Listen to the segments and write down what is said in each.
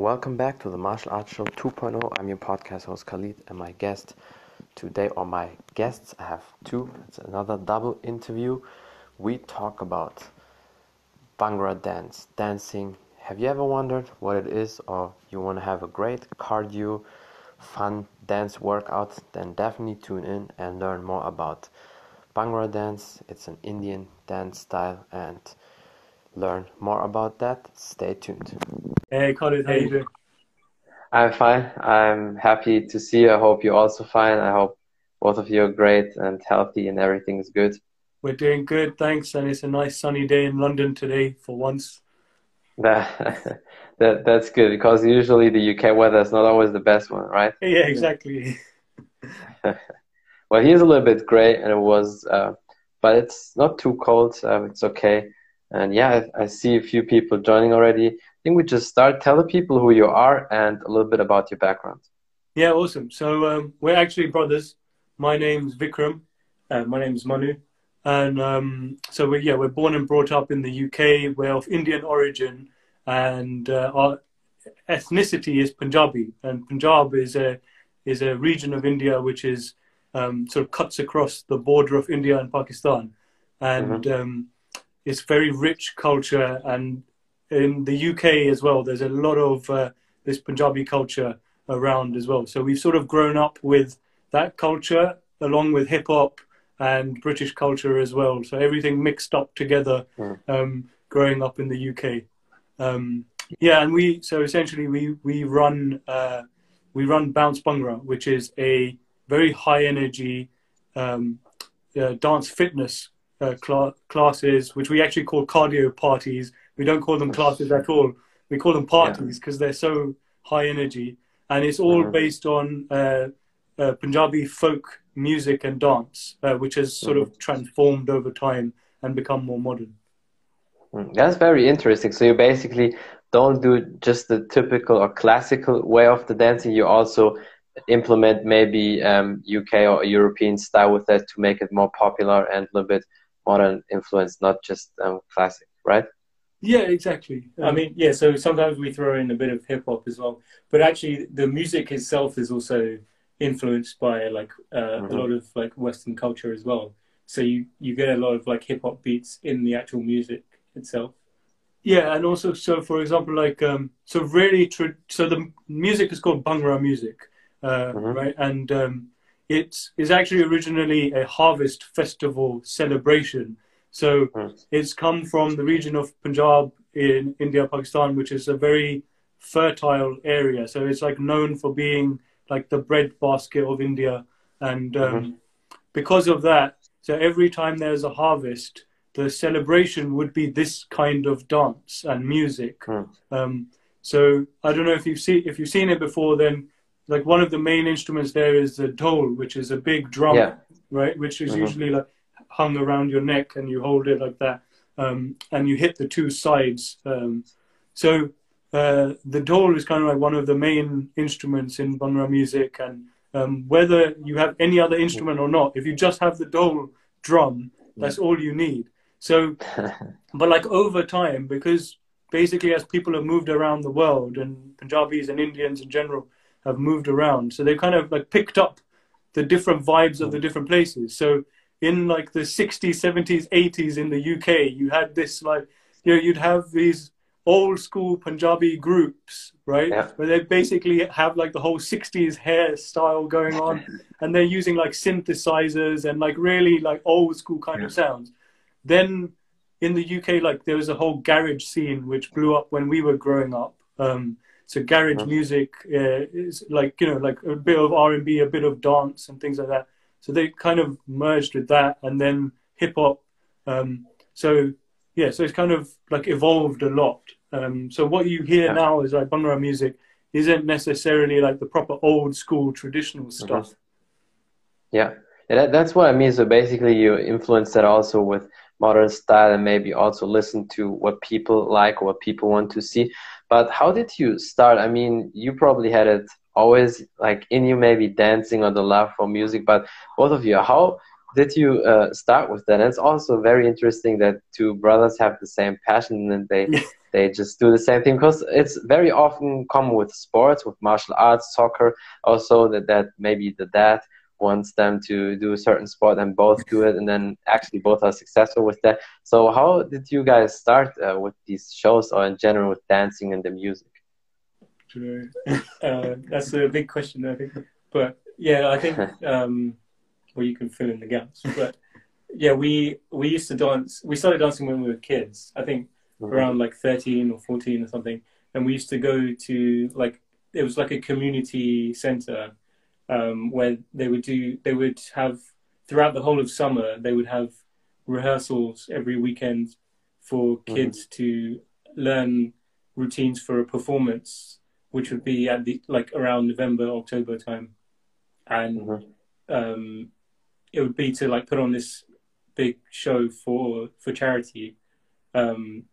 welcome back to the Martial Arts Show 2.0. I'm your podcast host Khalid, and my guest today, or my guests, I have two. It's another double interview. We talk about Bhangra dance, dancing. Have you ever wondered what it is, or you want to have a great cardio, fun dance workout? Then definitely tune in and learn more about Bhangra dance. It's an Indian dance style, and learn more about that. Stay tuned. Hey, Colin, how you doing? I'm fine. I'm happy to see you. I hope you're also fine. I hope both of you are great and healthy and everything is good. We're doing good, thanks. And it's a nice sunny day in London today for once. That, that that's good because usually the UK weather is not always the best one, right? Yeah, exactly. well, here's a little bit gray, and it was, uh, but it's not too cold. Uh, it's okay. And yeah, I, I see a few people joining already. I think we just start. Tell the people who you are and a little bit about your background. Yeah, awesome. So um, we're actually brothers. My name's Vikram. Uh, my name's Manu. And um, so we yeah, we're born and brought up in the UK. We're of Indian origin, and uh, our ethnicity is Punjabi. And Punjab is a is a region of India which is um, sort of cuts across the border of India and Pakistan. And mm-hmm um, it's very rich culture, and in the UK as well, there's a lot of uh, this Punjabi culture around as well. So we've sort of grown up with that culture along with hip hop and British culture as well. So everything mixed up together, hmm. um, growing up in the UK. Um, yeah, and we so essentially we we run uh, we run Bounce Bhangra, which is a very high energy um, uh, dance fitness uh, cl- classes, which we actually call cardio parties. We don't call them classes at all. We call them parties because yeah. they're so high energy, and it's all mm-hmm. based on uh, uh, Punjabi folk music and dance, uh, which has sort mm-hmm. of transformed over time and become more modern. Mm, that's very interesting. So you basically don't do just the typical or classical way of the dancing. You also implement maybe um, UK or European style with that to make it more popular and a little bit modern influence, not just um, classic, right? Yeah, exactly. I mean, yeah. So sometimes we throw in a bit of hip hop as well, but actually, the music itself is also influenced by like uh, mm-hmm. a lot of like Western culture as well. So you you get a lot of like hip hop beats in the actual music itself. Yeah, and also so for example, like um, so really, tra- so the music is called Bhangra music, uh, mm-hmm. right? And um, it is actually originally a harvest festival celebration. So it's come from the region of Punjab in India, Pakistan, which is a very fertile area. So it's like known for being like the bread basket of India. And um, mm-hmm. because of that, so every time there's a harvest, the celebration would be this kind of dance and music. Mm. Um, so I don't know if you've seen if you've seen it before. Then like one of the main instruments there is the dhol, which is a big drum, yeah. right? Which is mm-hmm. usually like hung around your neck and you hold it like that, um, and you hit the two sides. Um, so uh, the dhol is kind of like one of the main instruments in Bhangra music, and um, whether you have any other instrument or not, if you just have the dhol drum, that's all you need. So, but like over time, because basically as people have moved around the world and Punjabis and Indians in general have moved around. So they kind of like picked up the different vibes of the different places. So in like the 60s, 70s, 80s in the UK, you had this like, you know, you'd have these old school Punjabi groups, right? Yeah. Where they basically have like the whole 60s hairstyle going on and they're using like synthesizers and like really like old school kind yeah. of sounds. Then in the UK, like there was a whole garage scene which blew up when we were growing up. Um, so garage uh-huh. music uh, is like you know like a bit of R and B, a bit of dance and things like that. So they kind of merged with that, and then hip hop. Um, so yeah, so it's kind of like evolved a lot. Um, so what you hear yeah. now is like Bhangra music isn't necessarily like the proper old school traditional mm-hmm. stuff. Yeah, yeah that, that's what I mean. So basically, you influence that also with modern style, and maybe also listen to what people like, what people want to see. But how did you start? I mean, you probably had it always like in you, maybe dancing or the love for music. But both of you, how did you uh, start with that? And it's also very interesting that two brothers have the same passion and they they just do the same thing because it's very often common with sports, with martial arts, soccer, also that, that maybe the dad wants them to do a certain sport and both do it and then actually both are successful with that. So how did you guys start uh, with these shows or in general with dancing and the music? Uh, that's a big question i think. But yeah i think um, well you can fill in the gaps but yeah we we used to dance we started dancing when we were kids i think mm-hmm. around like 13 or 14 or something. And we used to go to like it was like a community center um, where they would do they would have throughout the whole of summer they would have rehearsals every weekend for mm-hmm. kids mm-hmm. to learn routines for a performance which would be at the like around november october time and mm-hmm. um, it would be to like put on this big show for for charity um,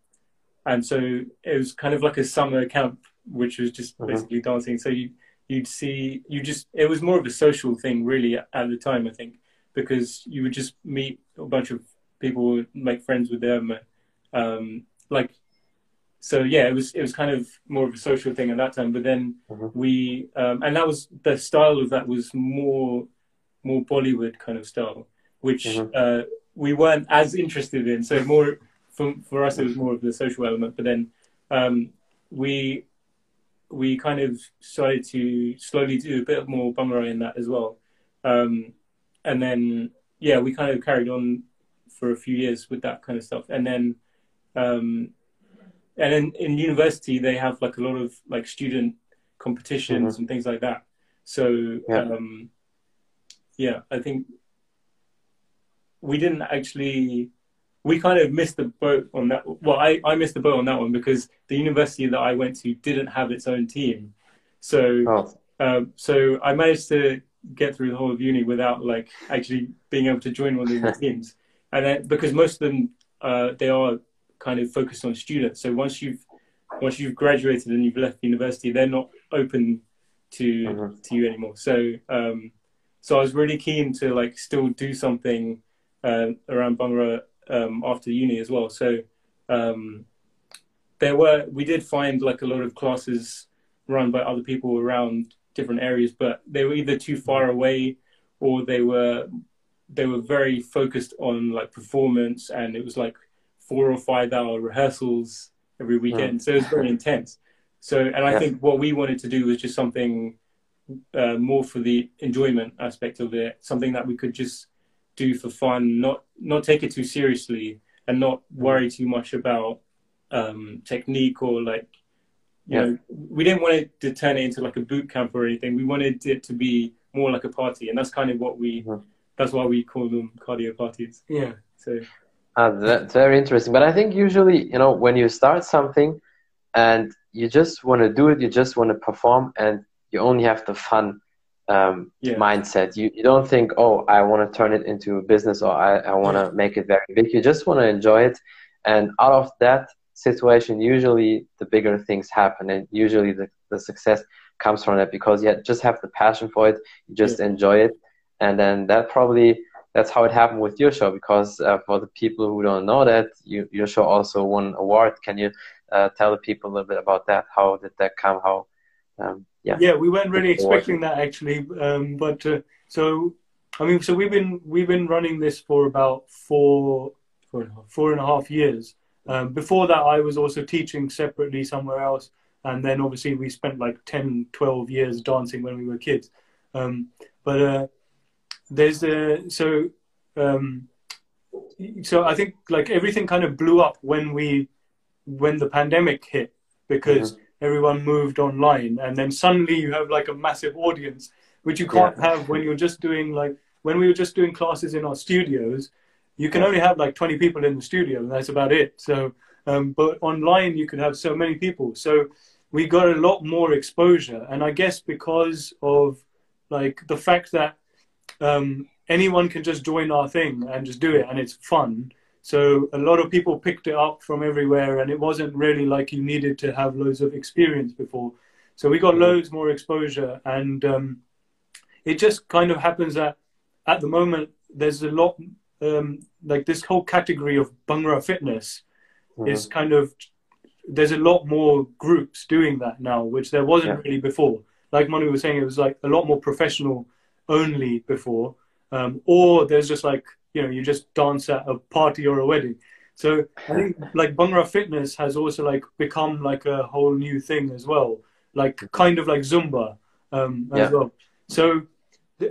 and so it was kind of like a summer camp which was just mm-hmm. basically dancing so you you'd see you just it was more of a social thing really at the time i think because you would just meet a bunch of people make friends with them um, like so yeah it was it was kind of more of a social thing at that time but then mm-hmm. we um, and that was the style of that was more more bollywood kind of style which mm-hmm. uh, we weren't as interested in so more for, for us it was more of the social element but then um, we we kind of started to slowly do a bit more Bhangra in that as well. Um, and then, yeah, we kind of carried on for a few years with that kind of stuff. And then, um, and then in university, they have like a lot of like student competitions mm-hmm. and things like that. So, yeah. Um, yeah, I think we didn't actually we kind of missed the boat on that. Well, I, I missed the boat on that one because the university that I went to didn't have its own team. So, oh. um, so I managed to get through the whole of uni without like actually being able to join one of the teams. And then, because most of them, uh, they are kind of focused on students. So once you've once you've graduated and you've left university, they're not open to mm-hmm. to you anymore. So um, so I was really keen to like still do something uh, around Bhangra um, after uni as well. So um, there were we did find like a lot of classes run by other people around different areas, but they were either too far away or they were they were very focused on like performance, and it was like four or five hour rehearsals every weekend. So it was very intense. So, and I think what we wanted to do was just something uh, more for the enjoyment aspect of it, something that we could just do for fun, not not take it too seriously, and not worry too much about um, technique or like you yeah. know we didn't want it to turn it into like a boot camp or anything. We wanted it to be more like a party, and that's kind of what we. Mm-hmm. That's why we call them cardio parties. Yeah. So. Uh, that's very interesting. But I think usually, you know, when you start something and you just want to do it, you just want to perform, and you only have the fun um, yeah. mindset. You, you don't think, oh, I want to turn it into a business or I, I want to yeah. make it very big. You just want to enjoy it. And out of that situation, usually the bigger things happen. And usually the, the success comes from that because you just have the passion for it. You just yeah. enjoy it. And then that probably, that's how it happened with your show because uh, for the people who don't know that, you, your show also won an award. Can you uh, tell the people a little bit about that? How did that come? How um, yeah. Yeah, we weren't really expecting that actually, um, but uh, so I mean, so we've been we've been running this for about four four and a half, four and a half years. Um, before that, I was also teaching separately somewhere else, and then obviously we spent like 10, 12 years dancing when we were kids. Um, but uh, there's a so um, so I think like everything kind of blew up when we when the pandemic hit because. Mm-hmm everyone moved online and then suddenly you have like a massive audience which you can't yeah. have when you're just doing like when we were just doing classes in our studios you can only have like 20 people in the studio and that's about it. So um, but online you could have so many people. So we got a lot more exposure and i guess because of like the fact that um, anyone can just join our thing and just do it and it's fun so a lot of people picked it up from everywhere, and it wasn't really like you needed to have loads of experience before. So we got loads more exposure, and um, it just kind of happens that at the moment there's a lot um, like this whole category of Bhangra fitness mm-hmm. is kind of there's a lot more groups doing that now, which there wasn't Yeah. really before. Like Manu was saying, it was like a lot more professional only before, um, or there's just like you know you just dance at a party or a wedding. So I think like Bhangra fitness has also like become like a whole new thing as well, like kind of like Zumba um, as Yeah. well. So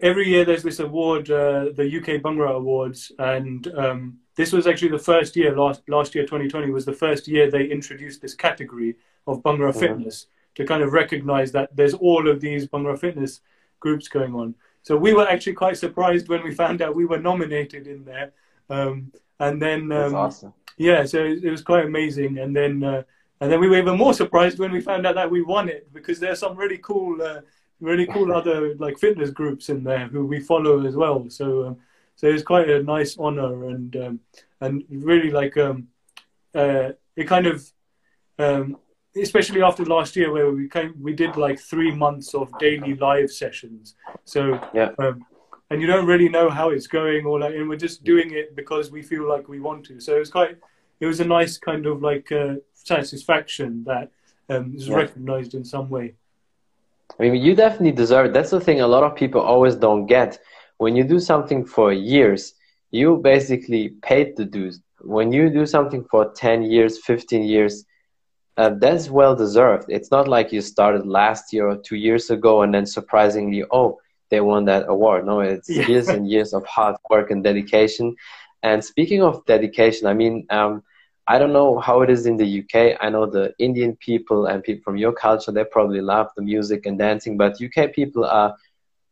every year there's this award, uh, the UK Bhangra Awards, and um, this was actually the first year. Last last year, 2020 was the first year they introduced this category of Bhangra fitness to kind of recognize that there's all of these Bhangra fitness groups going on. So we were actually quite surprised when we found out we were nominated in there. Um, and then That's um, awesome. yeah, so it, it was quite amazing. And then uh, and then we were even more surprised when we found out that we won it because there's some really cool, uh, really cool other like fitness groups in there who we follow as well. So um, so it was quite a nice honor and um, and really like um, uh, it kind of um, especially after last year where we came we did like three months of daily live sessions. So Yeah. um, and you don't really know how it's going or like and we're just doing it because we feel like we want to so it was quite it was a nice kind of like uh, satisfaction that um, is Yeah. recognized in some way I mean, you definitely deserve it. That's the thing a lot of people always don't get. When you do something for years, you basically paid the dues. When you do something for 10 years, 15 years, uh, that's well deserved. It's not like you started last year or two years ago and then surprisingly, oh, they won that award. No, it's Yeah. years and years of hard work and dedication. And speaking of dedication, I mean, um, I don't know how it is in the UK. I know the Indian people and people from your culture, they probably love the music and dancing, but UK people are,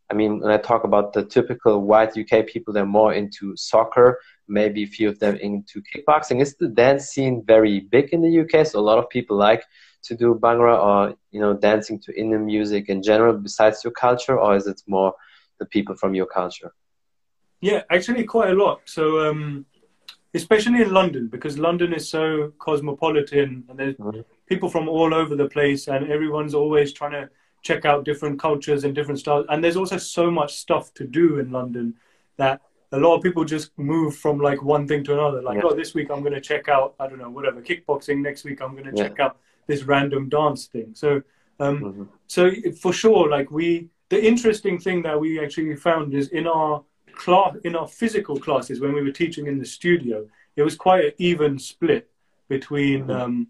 I mean, when I talk about the typical white UK people, they're more into soccer, maybe a few of them into kickboxing. Is the dance scene very big in the UK? So a lot of people like to do Bhangra or, you know, dancing to Indian music in general besides your culture, or is it more the people from your culture? yeah actually quite a lot so um, especially in london because london is so cosmopolitan and there's Mhm. people from all over the place and everyone's always trying to check out different cultures and different styles and there's also so much stuff to do in london that a lot of people just move from like one thing to another like Yeah. oh this week i'm going to check out i don't know whatever kickboxing next week i'm going to Yeah. check out this random dance thing so um, Mhm. so for sure like we the interesting thing that we actually found is in our class in our physical classes when we were teaching in the studio it was quite an even split between Mhm. um,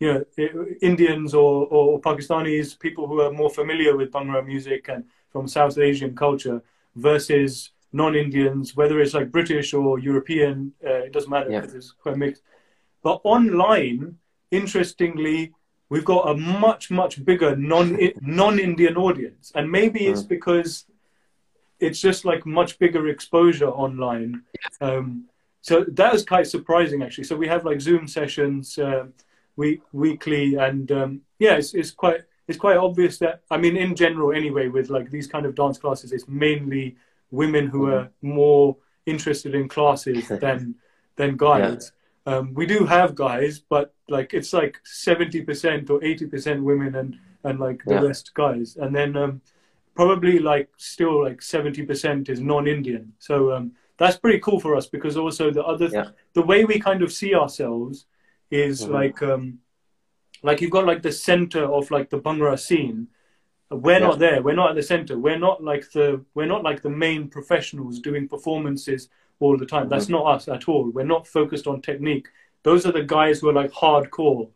you know indians or, or pakistanis people who are more familiar with bhangra music and from south asian culture versus non-indians whether it's like british or european uh, it doesn't matter Yeah. because it's quite mixed. But online interestingly we've got a much much bigger non non-indian audience. And maybe it's Mm. because it's just like much bigger exposure online. Um, so that was quite surprising actually. So we have like zoom sessions um week, weekly and um, yeah it's, it's quite it's quite obvious that i mean in general anyway with like these kind of dance classes it's mainly women who Mhm. are more interested in classes than than guys um, we do have guys, but like it's like seventy percent or eighty percent women and and like the Yeah. rest guys, and then um, probably like still like seventy percent is non-Indian. So um, that's pretty cool for us because also the other Yeah. the way we kind of see ourselves is Mhm. like um, like you've got like the center of like the Bhangra scene. We're Yeah. not there. We're not at the center. We're not like the we're not like the main professionals doing performances all the time. That's not us at all. We're not focused on technique. Those are the guys who are like hardcore.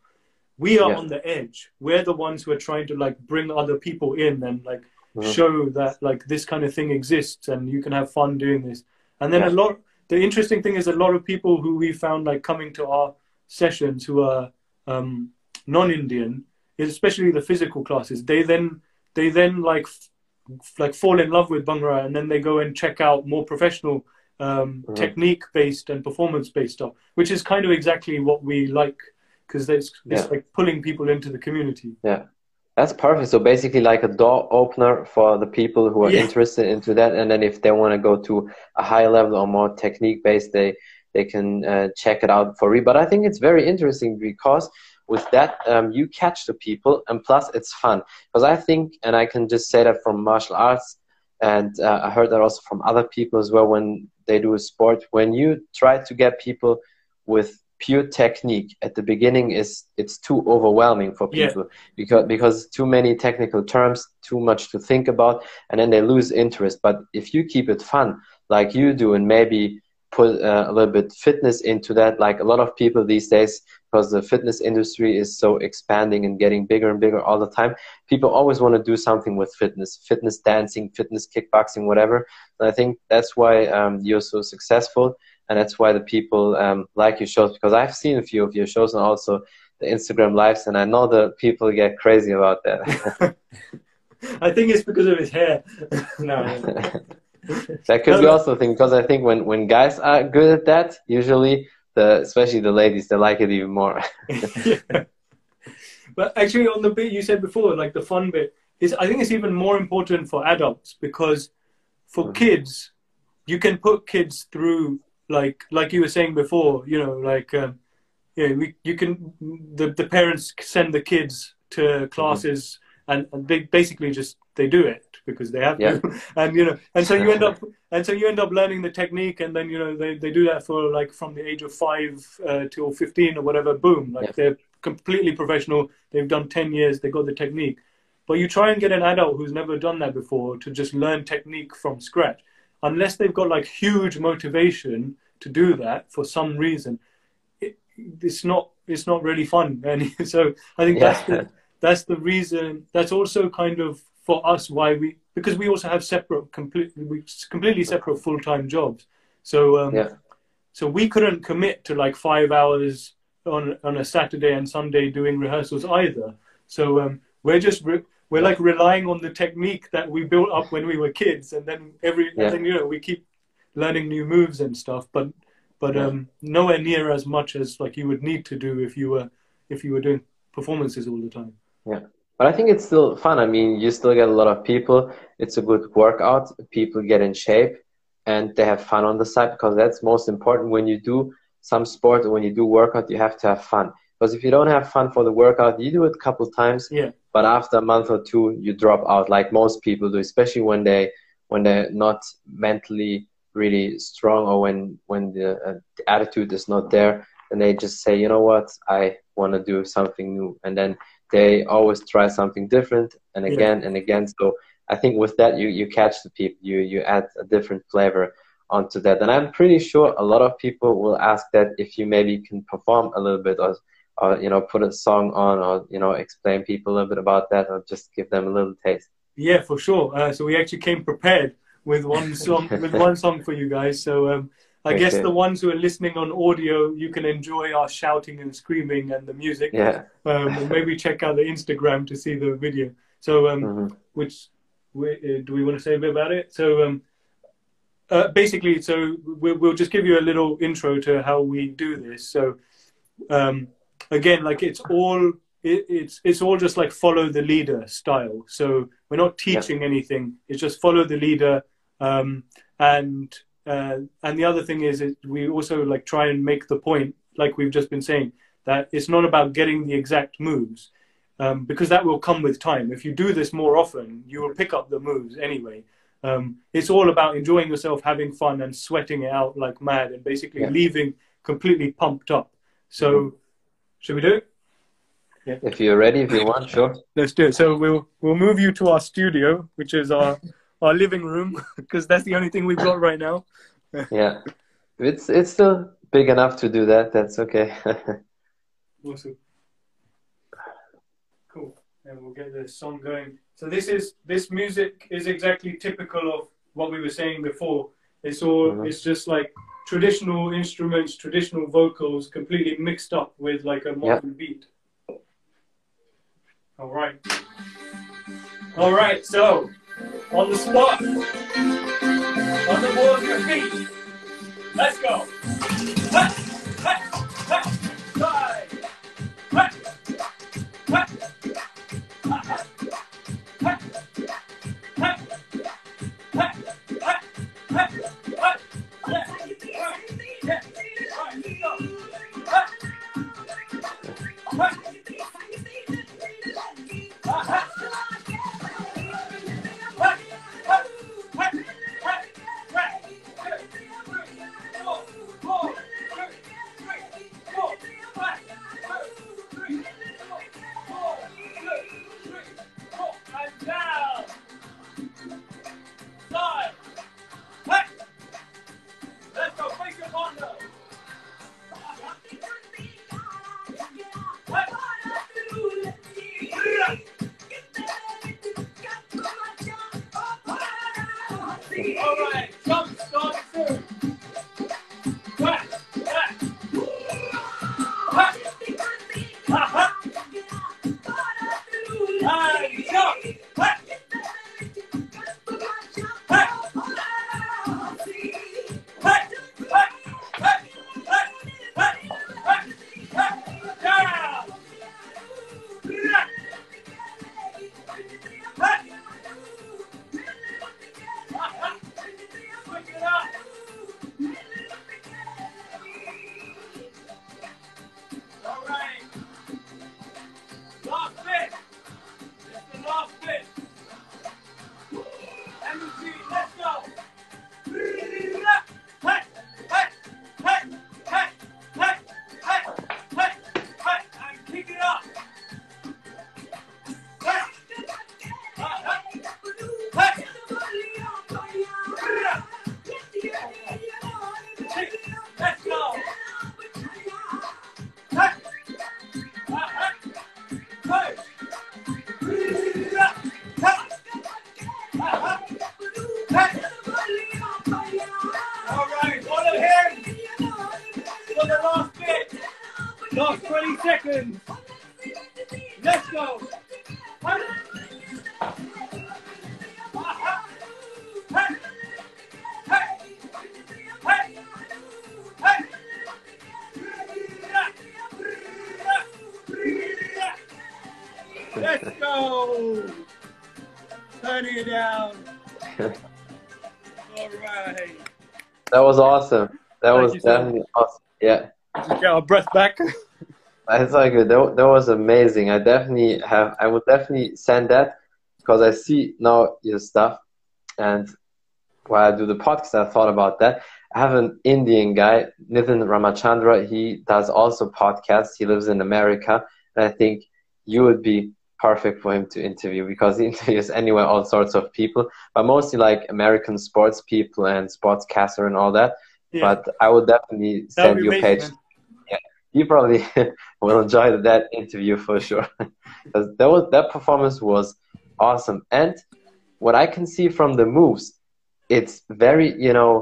We are Yeah. on the edge. We're the ones who are trying to like bring other people in and like Mhm. show that like this kind of thing exists and you can have fun doing this. And then Yeah. a lot the interesting thing is a lot of people who we found like coming to our sessions who are um, non-Indian, especially the physical classes, they then they then like f- like fall in love with Bhangra and then they go and check out more professional um, Mhm. technique based and performance based stuff, which is kind of exactly what we like because it's, it's Yeah. like pulling people into the community. Yeah. That's perfect. So basically, like a door opener for the people who are Yeah. interested into that, and then if they want to go to a higher level or more technique based, they they can uh, check it out for free. But I think it's very interesting because with that, um, you catch the people, and plus it's fun. Because I think, and I can just say that from martial arts, and uh, I heard that also from other people as well when they do a sport. When you try to get people with pure technique at the beginning is it's too overwhelming for Yeah. people because because too many technical terms, too much to think about, and then they lose interest. But if you keep it fun, like you do, and maybe put uh, a little bit fitness into that, like a lot of people these days, because the fitness industry is so expanding and getting bigger and bigger all the time. People always want to do something with fitness, fitness dancing, fitness kickboxing, whatever. And I think that's why um, you're so successful and that's why the people um, like your shows because I've seen a few of your shows and also the Instagram lives, and I know the people get crazy about that. I think it's because of his hair. No, that could be also a thing because I think when when guys are good at that, usually the especially the ladies they like it even more. yeah. But actually, on the bit you said before, like the fun bit, is I think it's even more important for adults because for Mhm. kids, you can put kids through like like you were saying before, you know, like um, yeah, we, you can the the parents send the kids to classes and, and they basically just they do it because they have Yeah. to, and you know, and so you end up and so you end up learning the technique, and then you know they, they do that for like from the age of five uh, till fifteen or whatever. Boom, like Yeah. they're completely professional. They've done ten years. They got the technique. But you try and get an adult who's never done that before to just learn technique from scratch, unless they've got like huge motivation to do that for some reason. It, it's not it's not really fun, and so I think that's the that's the reason. That's also kind of for us why we because we also have separate completely we completely separate full time jobs. So um, Yeah. so we couldn't commit to like five hours on on a Saturday and Sunday doing rehearsals either. So um, we're just re- we're like relying on the technique that we built up when we were kids, and then every Yeah. and then you know we keep learning new moves and stuff, but but Yeah. um, nowhere near as much as like you would need to do if you were if you were doing performances all the time. But I think it's still fun. I mean, you still get a lot of people. It's a good workout. People get in shape and they have fun on the side because that's most important when you do some sport or when you do workout, you have to have fun. Because if you don't have fun for the workout, you do it a couple times, Yeah. but after a month or two, you drop out like most people do, especially when they when they're not mentally really strong or when when the, uh, the attitude is not there, and they just say, you know what, I want to do something new, and then they always try something different and Yeah. again and again. So I think with that you you catch the people, you you add a different flavor onto that, and I'm pretty sure a lot of people will ask that if you maybe can perform a little bit or or you know put a song on or you know explain people a little bit about that or just give them a little taste. Yeah, for sure. Uh, so we actually came prepared with one song with one song for you guys. So um, I guess the ones who are listening on audio, you can enjoy our shouting and screaming and the music. Yeah. Um, maybe check out the Instagram to see the video. So um, Mhm. which we, uh, do we want to say a bit about it? So um, uh, basically, so we'll, we'll just give you a little intro to how we do this. So um, again, like it's all it, it's it's all just like follow the leader style. So we're not teaching anything. It's just follow the leader. Um, and uh, and the other thing is, is we also like try and make the point, like we've just been saying, that it's not about getting the exact moves um, because that will come with time. If you do this more often, you will pick up the moves anyway. Um, it's all about enjoying yourself, having fun, and sweating it out like mad, and basically Yeah. leaving completely pumped up. So, should we do it? If you're ready, if you want, sure. Let's do it. So we'll we'll move you to our studio, which is our our living room, because that's the only thing we've got right now. Yeah. It's it's still big enough to do that. That's okay. Awesome. Cool. And we'll get the song going. So this is this music is exactly typical of what we were saying before. It's all Mhm. it's just like traditional instruments, traditional vocals, completely mixed up with like a modern beat. All right. All right. So on the spot, on the ball of your feet. Let's go. Ha, That was awesome. That Thank was you so definitely awesome. Yeah. Just get our breath back. That's all good. That, that was amazing. I definitely have. I would definitely send that because I see now your stuff, and while I do the podcast, I thought about that. I have an Indian guy, Nitin Ramachandra. He does also podcasts. He lives in America, and I think you would be perfect for him to interview because he interviews anywhere all sorts of people, but mostly like American sports people and sportscaster and all that. Yeah. But I would definitely send you a page man. you probably will enjoy that interview for sure because that was that performance was awesome and what i can see from the moves it's very you know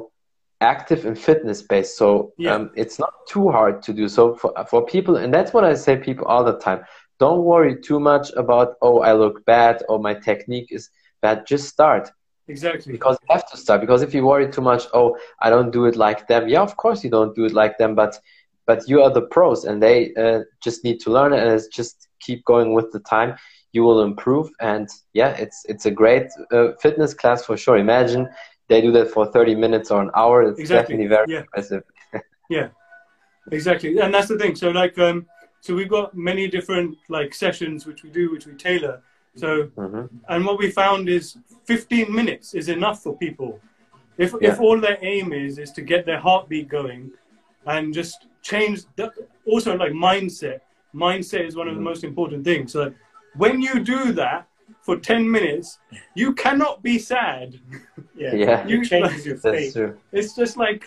active and fitness based so Yeah. um, it's not too hard to do so for, for people and that's what i say people all the time don't worry too much about oh i look bad or my technique is bad. Just start. Exactly. because you have to start. Because if you worry too much oh i don't do it like them. Yeah of course you don't do it like them but but you are the pros and they uh, just need to learn it and it's just keep going with the time. You will improve and yeah it's it's a great uh, fitness class for sure. Imagine they do that for 30 minutes or an hour. It's Exactly, definitely very yeah. impressive. Exactly, and that's the thing. So like, um, so we've got many different like sessions which we do, which we tailor. So, hmm and what we found is 15 minutes is enough for people. If Yeah. if all their aim is is to get their heartbeat going, and just change. The, also, like mindset. Mindset is one of the Mhm. most important things. So, when you do that for 10 minutes, you cannot be sad. Yeah. Yeah. You changes your that's state. true it's just like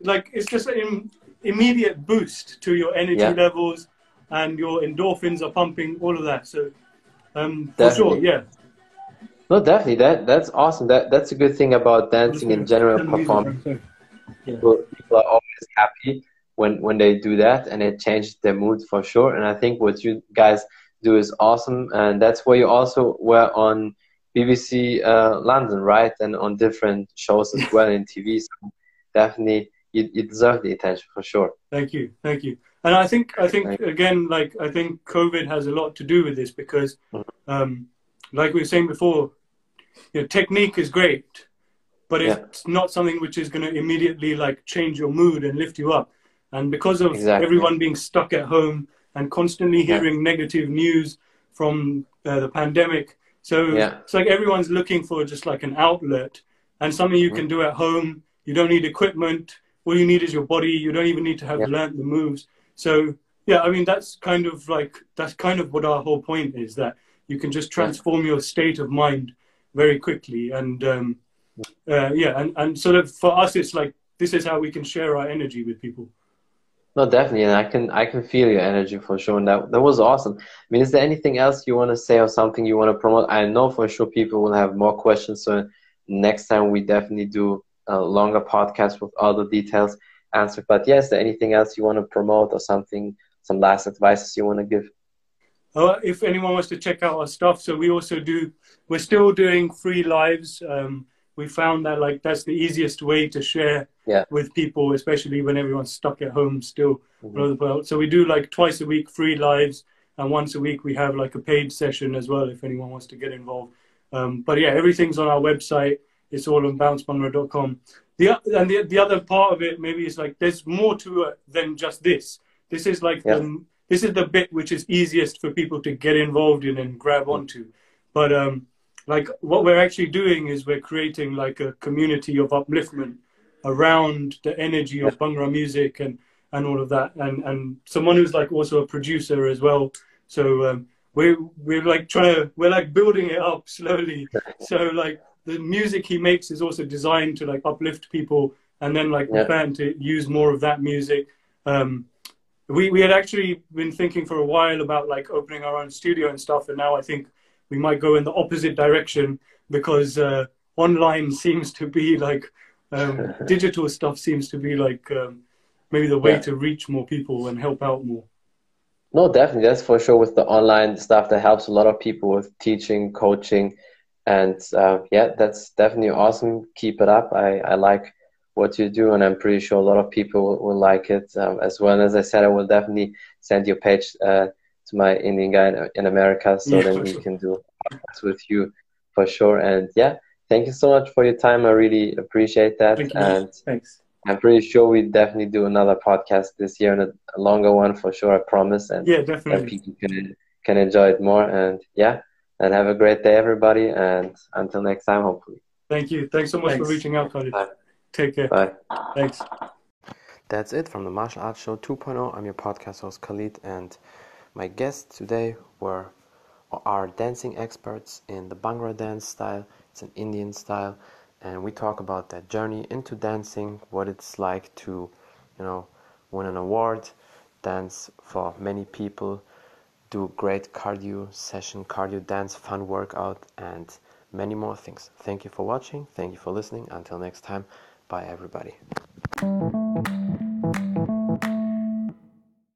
like it's just an im- immediate boost to your energy Yeah. levels and your endorphins are pumping all of that. So um for sure yeah. No definitely. That that's awesome. That that's a good thing about dancing in general performance people, people are always happy when when they do that and it changes their mood for sure. And i think what you guys do is awesome and that's why you also were on bbc uh, london right? And on different shows as well in tv so definitely you, you deserve the attention for sure thank you thank you and i think i think again like i think covid has a lot to do with this because Mhm. um like we were saying before you know, technique is great but Yeah. it's not something which is going to immediately like change your mood and lift you up and because of Exactly. everyone being stuck at home and constantly Yeah. hearing negative news from uh, the pandemic so Yeah. it's like everyone's looking for just like an outlet and something you Mhm. can do at home you don't need equipment all you need is your body. You don't even need to have Yeah. learned the moves. So yeah i mean that's kind of like that's kind of what our whole point is that you can just transform your state of mind very quickly. And um, uh, yeah and, and sort of for us it's like this is how we can share our energy with people. No definitely. And i can i can feel your energy for sure. And that that was awesome. I mean is there anything else you want to say or something you want to promote? I know for sure people will have more questions. So next time we definitely do a longer podcast with all the details answered but yes anything else you want to promote or something some last advices you want to give Uh, if anyone wants to check out our stuff, so we also do. We're still doing free lives. Um, we found that like that's the easiest way to share Yeah. with people, especially when everyone's stuck at home still. Mhm. all over the world. So we do like twice a week free lives, and once a week we have like a paid session as well if anyone wants to get involved. Um, but yeah, everything's on our website. It's all on bouncebhangra.com. The and the the other part of it maybe is like there's more to it than just this. This is like Yeah. the this is the bit which is easiest for people to get involved in and grab onto. But um, like what we're actually doing is we're creating like a community of upliftment around the energy of Bhangra music and and all of that, and and someone who's like also a producer as well. So um, we're we're like trying to we're like building it up slowly. So like the music he makes is also designed to like uplift people, and then like Yeah. plan to use more of that music. Um, we we had actually been thinking for a while about like opening our own studio and stuff, and now I think we might go in the opposite direction because uh, online seems to be like um, digital stuff seems to be like um, maybe the way Yeah. to reach more people and help out more. No, definitely. That's for sure with the online stuff that helps a lot of people with teaching, coaching, and uh, yeah, that's definitely awesome. Keep it up. I, I like what you do, and I'm pretty sure a lot of people will, will like it um, as well. As I said, I will definitely send your page uh, to my Indian guy in, in America, so Yeah, then we sure. can do podcasts with you for sure. And yeah, thank you so much for your time. I really appreciate that. Thank you. And Thanks. I'm pretty sure we definitely do another podcast this year and a, longer one for sure. I promise. And Yeah, definitely. people can can enjoy it more. And yeah, and have a great day, everybody. And until next time, hopefully. Thank you. Thanks so much Thanks. for reaching out, Khalid. Bye. Take care. Bye. Thanks. That's it from the Martial Arts Show 2.0. I'm your podcast host Khalid, and my guests today were are dancing experts in the Bhangra dance style. It's an Indian style, and we talk about that journey into dancing, what it's like to, you know, win an award, dance for many people, do great cardio session, cardio dance, fun workout, and many more things. Thank you for watching. Thank you for listening. Until next time, bye everybody.